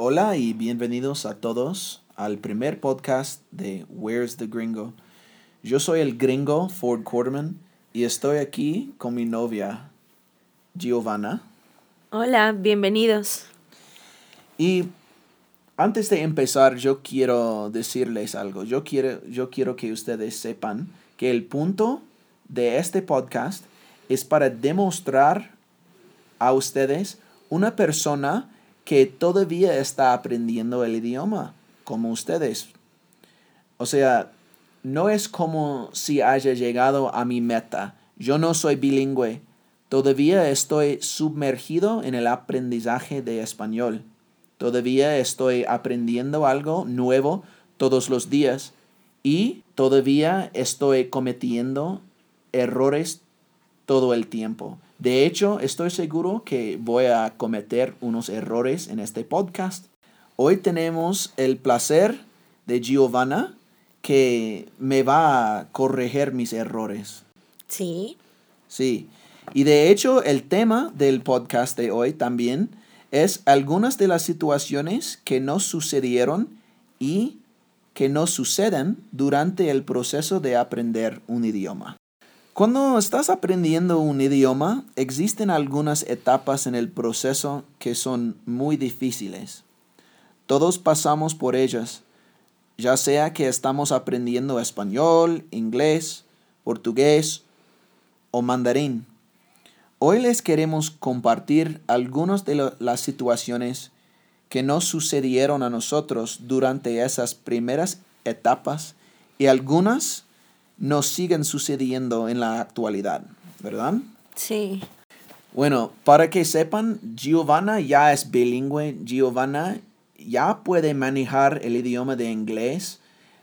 Hola y bienvenidos a todos al primer podcast de Where's the Gringo. Yo soy el gringo Ford Quarterman y estoy aquí con mi novia Giovanna. Hola, bienvenidos. Y antes de empezar, yo quiero decirles algo. Yo quiero, yo quiero que ustedes sepan que el punto de este podcast es para demostrar a ustedes una persona que todavía está aprendiendo el idioma, como ustedes. O sea, no es como si haya llegado a mi meta. Yo no soy bilingüe. Todavía estoy sumergido en el aprendizaje de español. Todavía estoy aprendiendo algo nuevo todos los días y todavía estoy cometiendo errores todo el tiempo. De hecho, estoy seguro que voy a cometer unos errores en este podcast. Hoy tenemos el placer de Giovanna que me va a corregir mis errores. Sí. Sí. Y de hecho, el tema del podcast de hoy también es algunas de las situaciones que nos sucedieron y que nos suceden durante el proceso de aprender un idioma. Cuando estás aprendiendo un idioma, existen algunas etapas en el proceso que son muy difíciles. Todos pasamos por ellas, ya sea que estamos aprendiendo español, inglés, portugués o mandarín. Hoy les queremos compartir algunas de las situaciones que nos sucedieron a nosotros durante esas primeras etapas y algunas nos siguen sucediendo en la actualidad, ¿verdad? Sí. Bueno, para que sepan, Giovanna ya es bilingüe. Giovanna ya puede manejar el idioma de inglés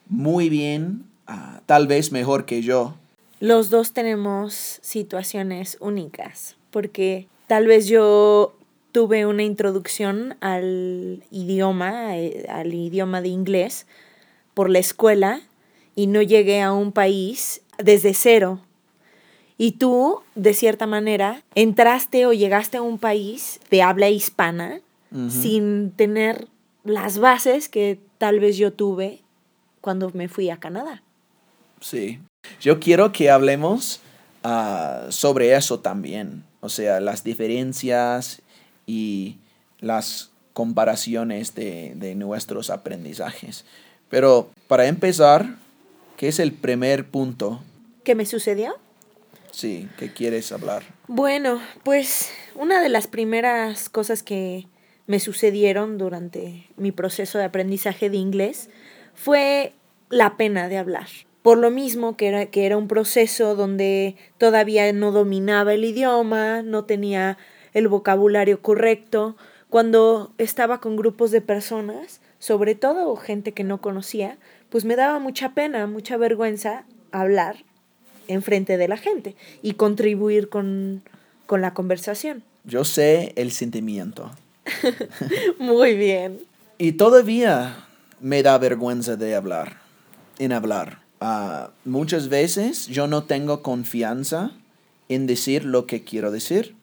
muy bien, ah, tal vez mejor que yo. Los dos tenemos situaciones únicas, porque tal vez yo tuve una introducción al idioma, eh, al idioma de inglés, por la escuela y no llegué a un país desde cero. Y tú, de cierta manera, entraste o llegaste a un país de habla hispana sin tener las bases que tal vez yo tuve cuando me fui a Canadá. Sí. Yo quiero que hablemos ah, sobre eso también. O sea, las diferencias y las comparaciones de, de nuestros aprendizajes. Pero para empezar, ¿Qué es el primer punto? ¿Qué me sucedió? Sí, ¿qué quieres hablar? Bueno, pues una de las primeras cosas que me sucedieron durante mi proceso de aprendizaje de inglés fue la pena de hablar. Por lo mismo que era, que era un proceso donde todavía no dominaba el idioma, no tenía el vocabulario correcto. Cuando estaba con grupos de personas, sobre todo gente que no conocía, pues me daba mucha pena, mucha vergüenza hablar en frente de la gente y contribuir con, con la conversación. Yo sé el sentimiento. Muy bien. Y todavía me da vergüenza de hablar, en hablar. Uh, muchas veces yo no tengo confianza en decir lo que quiero decir,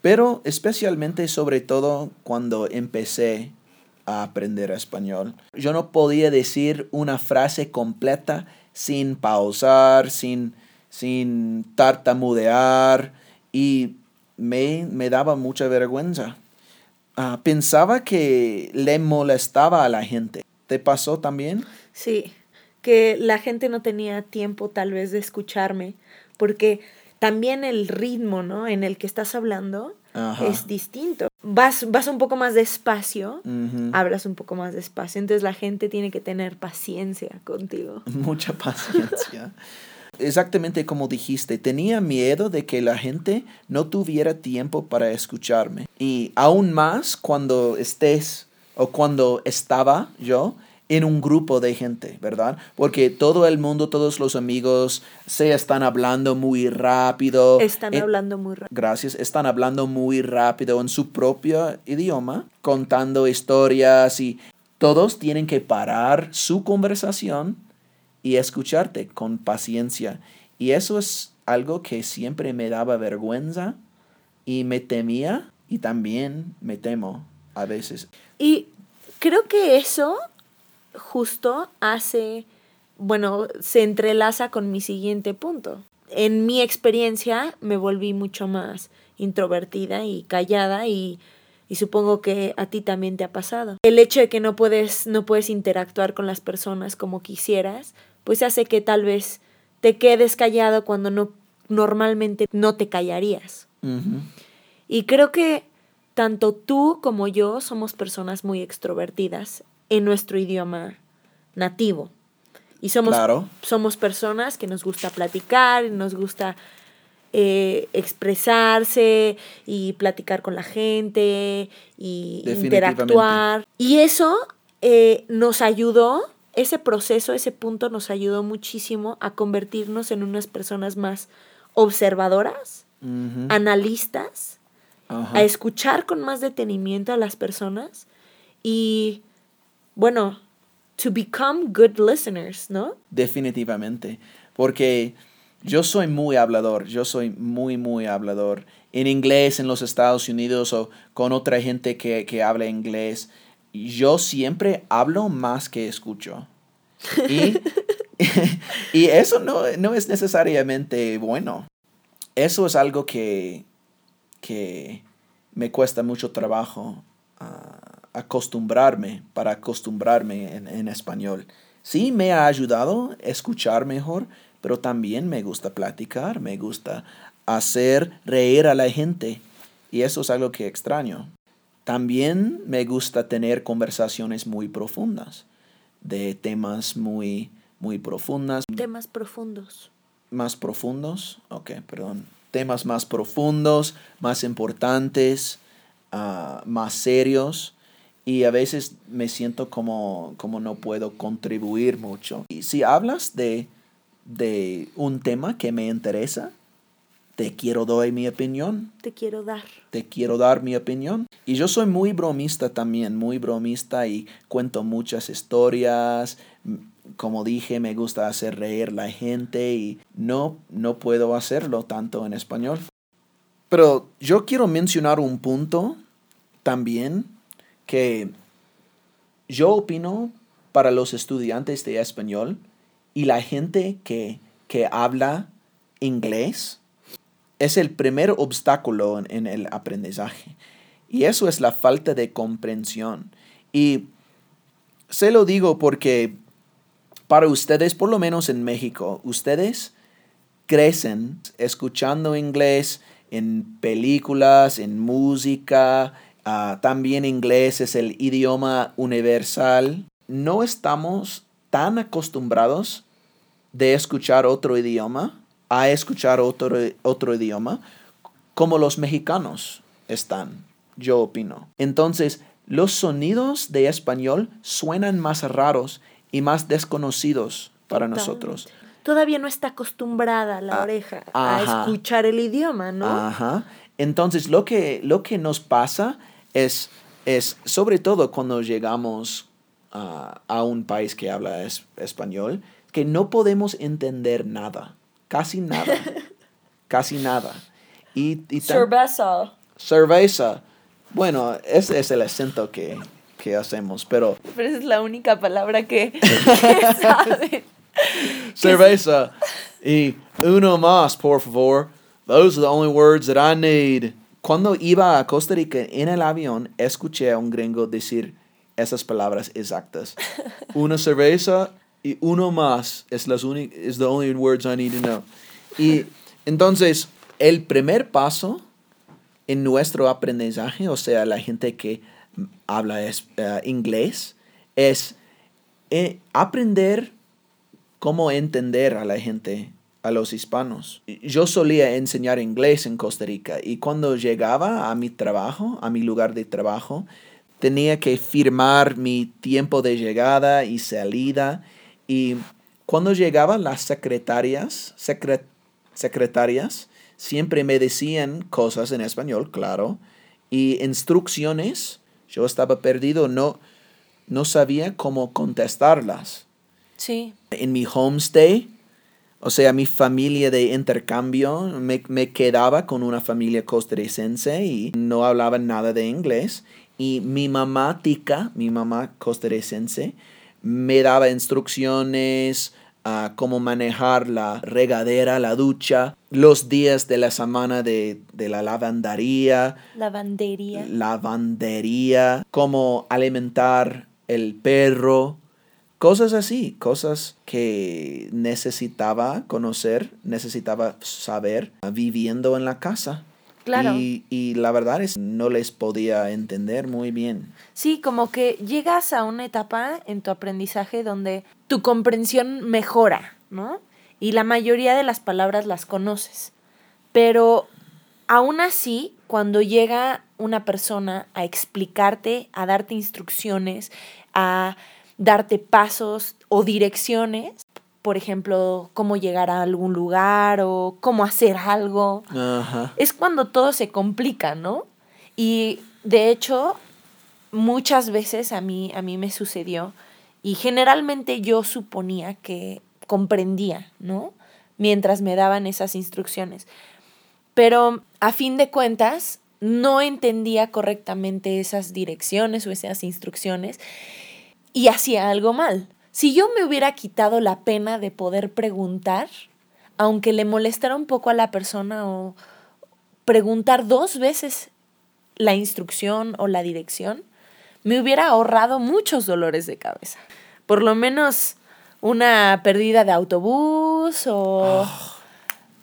pero especialmente sobre todo cuando empecé a aprender español. Yo no podía decir una frase completa sin pausar, sin, sin tartamudear y me, me daba mucha vergüenza. Ah, pensaba que le molestaba a la gente. ¿Te pasó también? Sí, que la gente no tenía tiempo tal vez de escucharme, porque también el ritmo, ¿no? En el que estás hablando es distinto. Vas, vas un poco más despacio, hablas un poco más despacio, entonces la gente tiene que tener paciencia contigo. Mucha paciencia. Exactamente como dijiste, tenía miedo de que la gente no tuviera tiempo para escucharme. Y aún más cuando estés o cuando estaba yo en un grupo de gente, ¿verdad? Porque todo el mundo, todos los amigos se están hablando muy rápido. Están hablando muy rápido. Gracias, están hablando muy rápido en su propio idioma, contando historias y todos tienen que parar su conversación y escucharte con paciencia. Y eso es algo que siempre me daba vergüenza y me temía y también me temo a veces. Y creo que eso justo hace, bueno, se entrelaza con mi siguiente punto. En mi experiencia me volví mucho más introvertida y callada y, y supongo que a ti también te ha pasado. El hecho de que no puedes, no puedes interactuar con las personas como quisieras, pues hace que tal vez te quedes callado cuando no normalmente no te callarías. Y creo que tanto tú como yo somos personas muy extrovertidas en nuestro idioma nativo. Y somos, somos personas que nos gusta platicar, nos gusta eh, expresarse y platicar con la gente y interactuar. Y eso eh, nos ayudó, ese proceso, ese punto nos ayudó muchísimo a convertirnos en unas personas más observadoras, analistas, a escuchar con más detenimiento a las personas y, bueno, to become good listeners, ¿no? Definitivamente, porque yo soy muy hablador, yo soy muy, muy hablador. En inglés en los Estados Unidos o con otra gente que, que habla inglés, yo siempre hablo más que escucho. Y, y eso no, no, es necesariamente bueno. Eso es algo que, que me cuesta mucho trabajo ah, acostumbrarme, para acostumbrarme en, español. Sí, me ha ayudado a escuchar mejor, pero también me gusta platicar, me gusta hacer reír a la gente. Y eso es algo que extraño. También me gusta tener conversaciones muy profundas, de temas muy, muy profundas. Temas profundos. Más profundos, ok, perdón. Temas más profundos, más importantes, ah, más serios y a veces me siento como, como no puedo contribuir mucho. Y si hablas de, de un tema que me interesa, te quiero dar mi opinión. Te quiero dar. Te quiero dar mi opinión. Y yo soy muy bromista también, muy bromista y cuento muchas historias. Como dije, me gusta hacer reír la gente y no, no puedo hacerlo tanto en español. Pero yo quiero mencionar un punto también que yo opino para los estudiantes de español y la gente que, habla inglés es el primer obstáculo en, en, el aprendizaje. Y eso es la falta de comprensión. Y se lo digo porque para ustedes, por lo menos en México, ustedes crecen escuchando inglés en películas, en música, Ah, también inglés es el idioma universal. No estamos tan acostumbrados de escuchar otro idioma, a escuchar otro, otro idioma, como los mexicanos están, yo opino. Entonces, los sonidos de español suenan más raros y más desconocidos para nosotros. Todavía no está acostumbrada la ah, oreja a escuchar el idioma, ¿no? Ajá. Entonces, lo que, lo que nos pasa es, es sobre todo cuando llegamos a un país que habla español, que no podemos entender nada, casi nada, casi nada. Y, cerveza. Cerveza. Bueno, ese es el acento que, que hacemos, pero... Pero esa es la única palabra que, que Cerveza. Y uno más, por favor. Those are the only words that I need. Cuando iba a Costa Rica en el avión, escuché a un gringo decir esas palabras exactas. Una cerveza y uno más es las is the only words I need to know. Y entonces, el primer paso en nuestro aprendizaje, o sea, la gente que habla es, eh, inglés, es eh, aprender cómo entender a la gente a los hispanos. Yo solía enseñar inglés en Costa Rica y cuando llegaba a mi trabajo, a mi lugar de trabajo, tenía que firmar mi tiempo de llegada y salida y cuando llegaban las secretarias, secretarias, siempre me decían cosas en español, claro, y instrucciones, yo estaba perdido, no, no sabía cómo contestarlas. Sí. En mi homestay, o sea, mi familia de intercambio, me, quedaba con una familia costarricense y no hablaban nada de inglés. Y mi mamá tica, mi mamá costarricense, me daba instrucciones a cómo manejar la regadera, la ducha, los días de la semana de, de la lavandería. Lavandería. Lavandería, cómo alimentar el perro, cosas así, cosas que necesitaba conocer, necesitaba saber viviendo en la casa. Claro. Y, y, la verdad es no les podía entender muy bien. Sí, como que llegas a una etapa en tu aprendizaje donde tu comprensión mejora, ¿no? Y la mayoría de las palabras las conoces. Pero aún así, cuando llega una persona a explicarte, a darte instrucciones, a darte pasos o direcciones, por ejemplo, cómo llegar a algún lugar o cómo hacer algo, Ajá. es cuando todo se complica, ¿no? Y de hecho, muchas veces a mí, a mí me sucedió y generalmente yo suponía que comprendía, ¿no? Mientras me daban esas instrucciones. Pero a fin de cuentas, no entendía correctamente esas direcciones o esas instrucciones y hacía algo mal. Si yo me hubiera quitado la pena de poder preguntar, aunque le molestara un poco a la persona o preguntar dos veces la instrucción o la dirección, me hubiera ahorrado muchos dolores de cabeza. Por lo menos una pérdida de autobús o oh.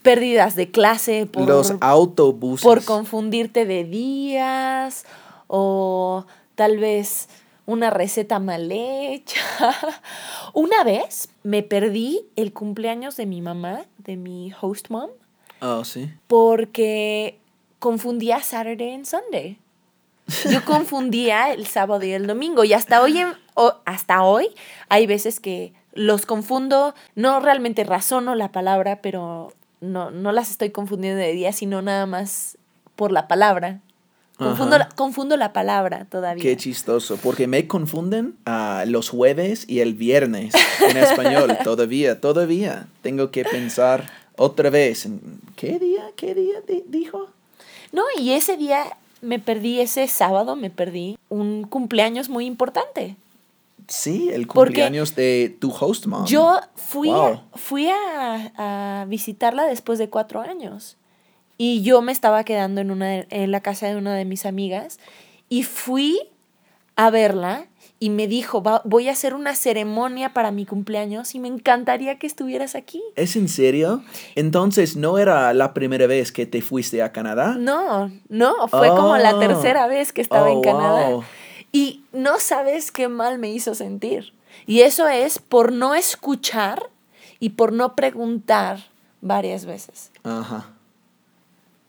pérdidas de clase por, los autobuses. por confundirte de días o tal vez una receta mal hecha. Una vez me perdí el cumpleaños de mi mamá, de mi host mom. Oh, sí. Porque confundía Saturday and Sunday. Yo confundía el sábado y el domingo y hasta hoy, en, o, hasta hoy hay veces que los confundo, no realmente razono la palabra, pero no, no las estoy confundiendo de día, sino nada más por la palabra. Confundo la, confundo la, palabra todavía. Qué chistoso, porque me confunden uh, los jueves y el viernes en español todavía, todavía. Tengo que pensar otra vez. ¿Qué día? ¿Qué día di dijo? No, y ese día me perdí, ese sábado me perdí un cumpleaños muy importante. Sí, el cumpleaños porque de tu host mom. Yo fui, wow. a, fui a, a visitarla después de cuatro años. Y yo me estaba quedando en, una, en la casa de una de mis amigas y fui a verla y me dijo, Va, voy a hacer una ceremonia para mi cumpleaños y me encantaría que estuvieras aquí. ¿Es en serio? Entonces, ¿no era la primera vez que te fuiste a Canadá? No, no, fue oh. como la tercera vez que estaba oh, en Canadá. Wow. Y no sabes qué mal me hizo sentir. Y eso es por no escuchar y por no preguntar varias veces. Ajá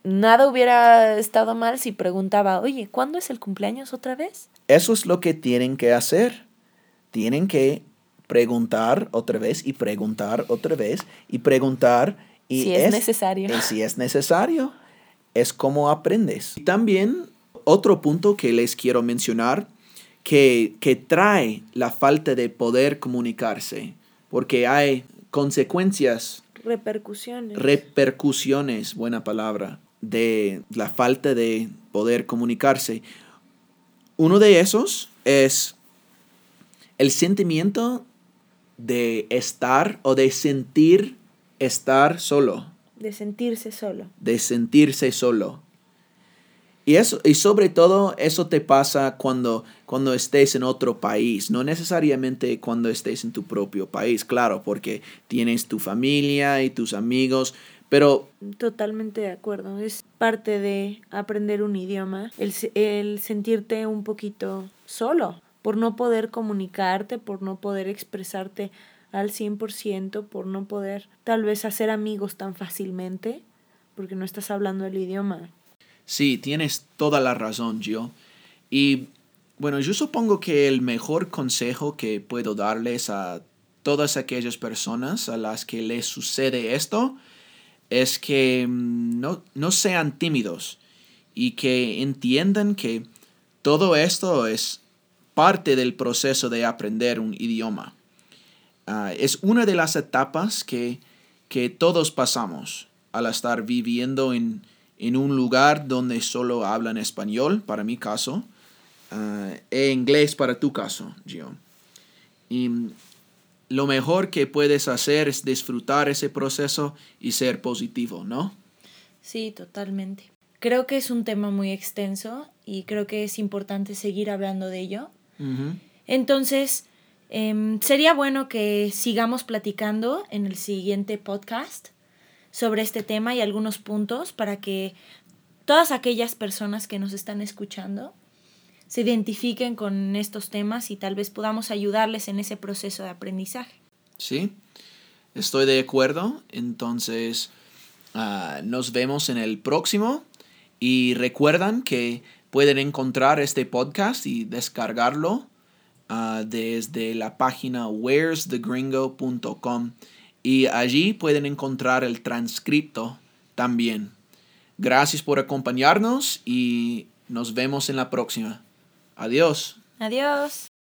nada hubiera estado mal si preguntaba, oye, ¿cuándo es el cumpleaños otra vez? Eso es lo que tienen que hacer. Tienen que preguntar otra vez y preguntar otra vez y preguntar. Y si es, es necesario. Y si es necesario. Es como aprendes. También otro punto que les quiero mencionar que, que trae la falta de poder comunicarse, porque hay consecuencias. Repercusiones. Repercusiones, buena palabra de la falta de poder comunicarse. Uno de esos es el sentimiento de estar o de sentir estar solo. De sentirse solo. De sentirse solo. Y, eso, y sobre todo eso te pasa cuando, cuando estés en otro país, no necesariamente cuando estés en tu propio país, claro, porque tienes tu familia y tus amigos, pero... Totalmente de acuerdo. Es parte de aprender un idioma, el, el sentirte un poquito solo, por no poder comunicarte, por no poder expresarte al 100%, por no poder tal vez hacer amigos tan fácilmente, porque no estás hablando el idioma. Sí, tienes toda la razón, Gio. Y bueno, yo supongo que el mejor consejo que puedo darles a todas aquellas personas a las que les sucede esto es que mm, no, no sean tímidos y que entiendan que todo esto es parte del proceso de aprender un idioma. Uh, es una de las etapas que, que, todos pasamos al estar viviendo en, en, un lugar donde solo hablan español, para mi caso. ah, e inglés para tu caso, Gio. Lo mejor que puedes hacer es disfrutar ese proceso y ser positivo, ¿no? Sí, totalmente. Creo que es un tema muy extenso y creo que es importante seguir hablando de ello. Entonces, em, sería bueno que sigamos platicando en el siguiente podcast sobre este tema y algunos puntos para que todas aquellas personas que nos están escuchando se identifiquen con estos temas y tal vez podamos ayudarles en ese proceso de aprendizaje. Sí, estoy de acuerdo. Entonces, ah, nos vemos en el próximo y recuerdan que pueden encontrar este podcast y descargarlo ah, desde la página where'sthegringo.com y allí pueden encontrar el transcripto también. Gracias por acompañarnos y nos vemos en la próxima. Adiós. Adiós.